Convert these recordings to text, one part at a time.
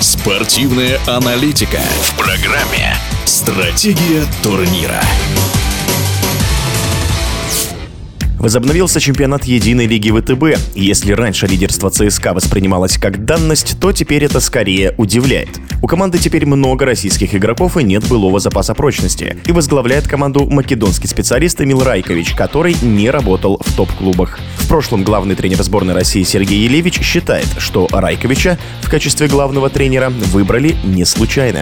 Спортивная аналитика в программе «Стратегия турнира». Возобновился чемпионат единой лиги ВТБ. Если раньше лидерство ЦСКА воспринималось как данность, то теперь это скорее удивляет. У команды теперь много российских игроков и нет былого запаса прочности. И возглавляет команду македонский специалист Эмил Райкович, который не работал в топ-клубах. В прошлом главный тренер сборной России Сергей Елевич считает, что Райковича в качестве главного тренера выбрали не случайно.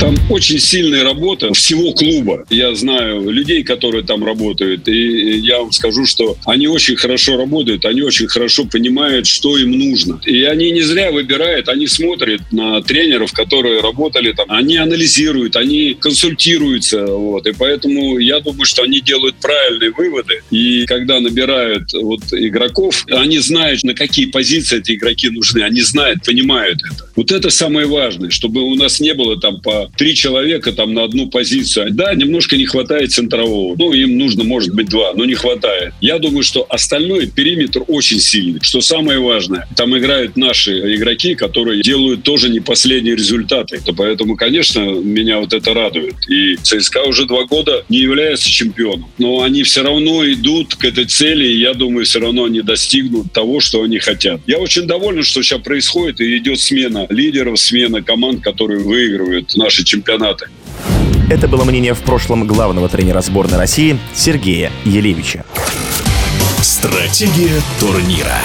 Там очень сильная работа всего клуба. Я знаю людей, которые там работают, и я вам скажу, что они очень хорошо работают, они очень хорошо понимают, что им нужно. И они не зря выбирают, они смотрят на тренеров, которые работали там, они анализируют, они консультируются, вот. И поэтому я думаю, что они делают правильные выводы. И когда набирают вот игроков, они знают, на какие позиции эти игроки нужны, они знают, понимают это. Вот это самое важное, чтобы у нас не было там по три человека там на одну позицию. Да, немножко не хватает центрового. Ну, им нужно, может быть, два, но не хватает. Я думаю, что остальной периметр очень сильный. Что самое важное, там играют наши игроки, которые делают тоже не последние результаты. То поэтому, конечно, меня вот это радует. И ЦСКА уже два года не является чемпионом. Но они все равно идут к этой цели, и я думаю, все равно они достигнут того, что они хотят. Я очень доволен, что сейчас происходит, и идет смена лидеров, смена команд, которые выигрывают наши чемпионаты. Это было мнение в прошлом главного тренера сборной России Сергея Елевича. Стратегия турнира.